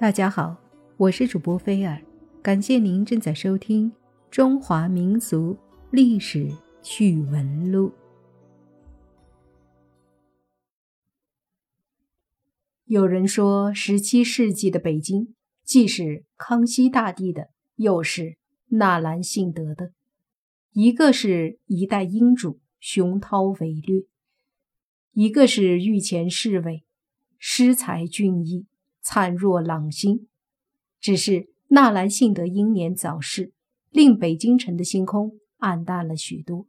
大家好，我是主播菲尔，感谢您正在收听《中华民族历史趣闻录》。有人说，十七世纪的北京既是康熙大帝的，又是纳兰性德的。一个是一代英主，雄韬伟略；一个是御前侍卫，诗才俊逸。灿若朗星，只是纳兰性德英年早逝，令北京城的星空暗淡了许多。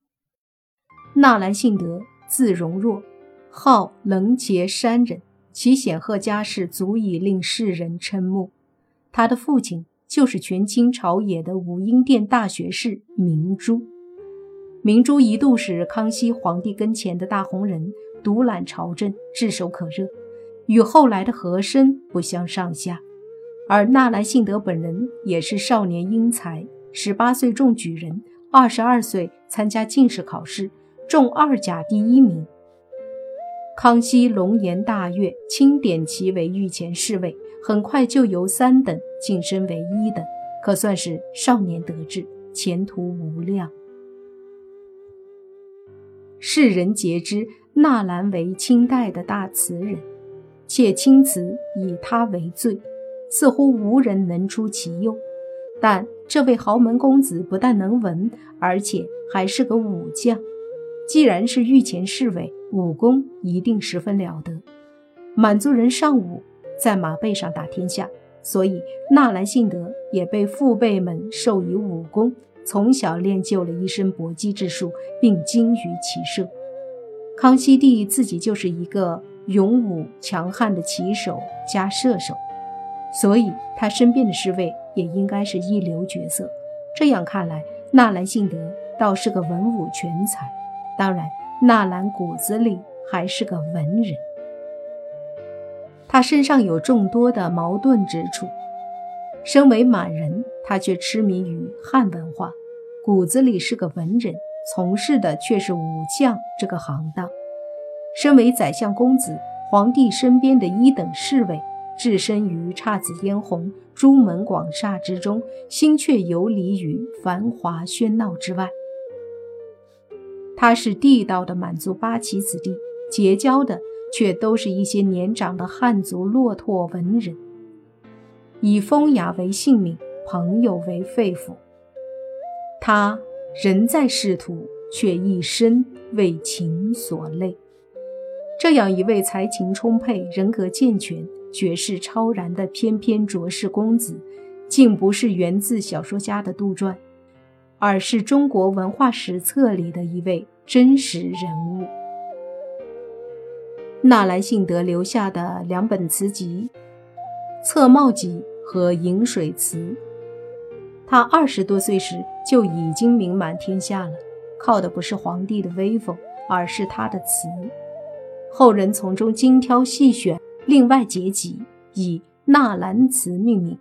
纳兰性德字容若，号冷节山人，其显赫家世足以令世人瞠目。他的父亲就是权倾朝野的武英殿大学士明珠。明珠一度是康熙皇帝跟前的大红人，独揽朝政，炙手可热。与后来的和珅不相上下，而纳兰性德本人也是少年英才，十八岁中举人，二十二岁参加进士考试，中二甲第一名。康熙龙颜大悦，钦点其为御前侍卫，很快就由三等晋升为一等，可算是少年得志，前途无量。世人皆知纳兰为清代的大词人。且青词以他为最，似乎无人能出其右。但这位豪门公子不但能文，而且还是个武将。既然是御前侍卫，武功一定十分了得。满族人尚武，在马背上打天下，所以纳兰性德也被父辈们授以武功，从小练就了一身搏击之术，并精于骑射。康熙帝自己就是一个。勇武强悍的骑手加射手，所以他身边的侍卫也应该是一流角色。这样看来，纳兰性德倒是个文武全才。当然，纳兰骨子里还是个文人。他身上有众多的矛盾之处。身为满人，他却痴迷于汉文化；骨子里是个文人，从事的却是武将这个行当。身为宰相公子，皇帝身边的一等侍卫，置身于姹紫嫣红、朱门广厦之中，心却游离于繁华喧闹之外。他是地道的满族八旗子弟，结交的却都是一些年长的汉族落拓文人，以风雅为性命，朋友为肺腑。他人在仕途，却一生为情所累。这样一位才情充沛、人格健全、绝世超然的翩翩卓氏公子，竟不是源自小说家的杜撰，而是中国文化史册里的一位真实人物。纳兰性德留下的两本词集《侧帽集》和《饮水词》，他二十多岁时就已经名满天下了，靠的不是皇帝的威风，而是他的词。后人从中精挑细选，另外结集，以《纳兰词》命名。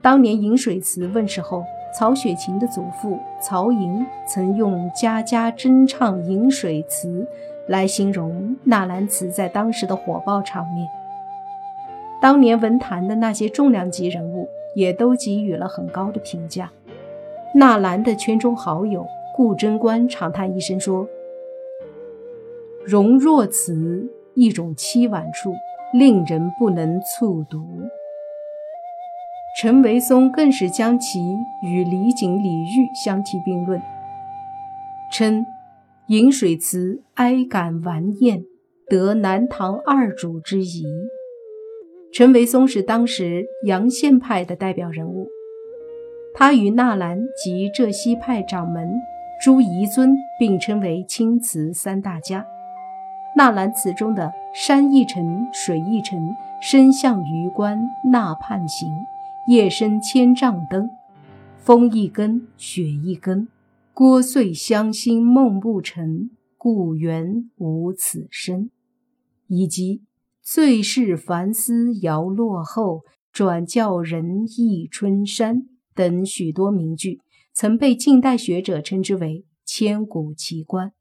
当年《饮水词》问世后，曹雪芹的祖父曹寅曾用“家家争唱饮水词”来形容《纳兰词》在当时的火爆场面。当年文坛的那些重量级人物也都给予了很高的评价。纳兰的圈中好友顾贞观长叹一声说。容若词一种凄婉处，令人不能促读。陈维松更是将其与李璟、李煜相提并论，称《饮水词》哀感顽艳，得南唐二主之仪。陈维松是当时阳羡派的代表人物，他与纳兰及浙西派掌门朱彝尊并称为青词三大家。纳兰词中的山一程，水一程，身向榆关那畔行，夜深千帐灯，风一根，雪一根，聒碎乡心梦不成，故园无此声，以及最是繁丝摇落后，转教人忆春山等许多名句，曾被近代学者称之为千古奇观。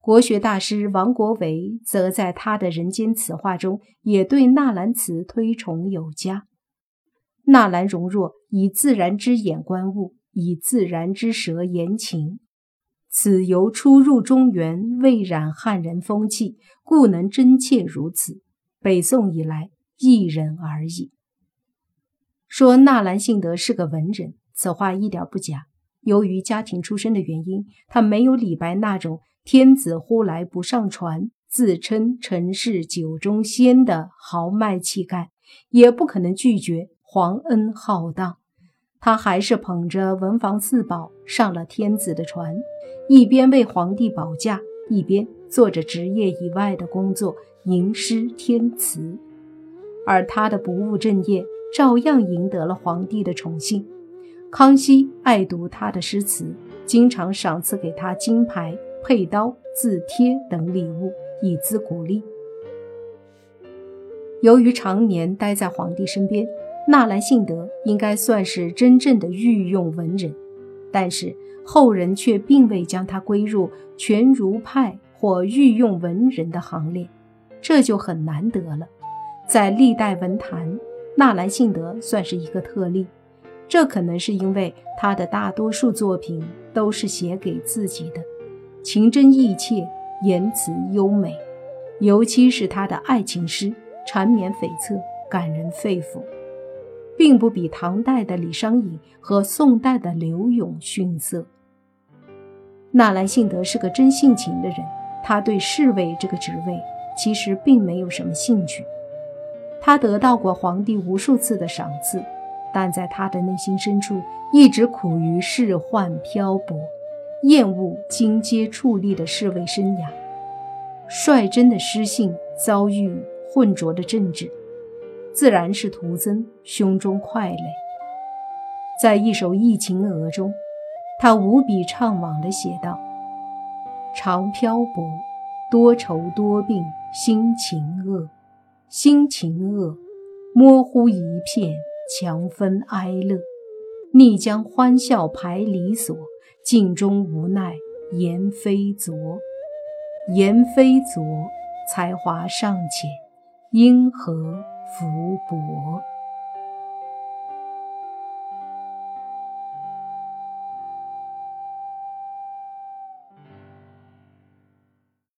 国学大师王国维则在他的《人间词话》中，也对纳兰词推崇有加。纳兰容若以自然之眼观物，以自然之舌言情。此由初入中原，未染汉人风气，故能真切如此。北宋以来，一人而已。说纳兰性德是个文人，此话一点不假。由于家庭出身的原因，他没有李白那种“天子呼来不上船”，自称臣是酒中仙的豪迈气概，也不可能拒绝皇恩浩荡。他还是捧着文房四宝上了天子的船，一边为皇帝保驾，一边做着职业以外的工作，吟诗填词。而他的不务正业，照样赢得了皇帝的宠幸。康熙爱读他的诗词，经常赏赐给他金牌、佩刀、字帖等礼物，以资鼓励。由于常年待在皇帝身边，纳兰性德应该算是真正的御用文人，但是后人却并未将他归入全儒派或御用文人的行列，这就很难得了。在历代文坛，纳兰性德算是一个特例。这可能是因为他的大多数作品都是写给自己的，情真意切，言辞优美，尤其是他的爱情诗，缠绵悱恻，感人肺腑，并不比唐代的李商隐和宋代的柳永逊色。纳兰性德是个真性情的人，他对侍卫这个职位其实并没有什么兴趣，他得到过皇帝无数次的赏赐。但在他的内心深处，一直苦于仕宦漂泊，厌恶经阶矗立的侍卫生涯。率真的诗性遭遇混浊的政治，自然是徒增胸中快累。在一首《忆秦娥》中，他无比怅惘地写道：“常漂泊，多愁多病，心情恶，心情恶，模糊一片。”强分哀乐，逆将欢笑排离所，镜中无奈颜非昨。颜非昨，才华尚浅，因何福薄？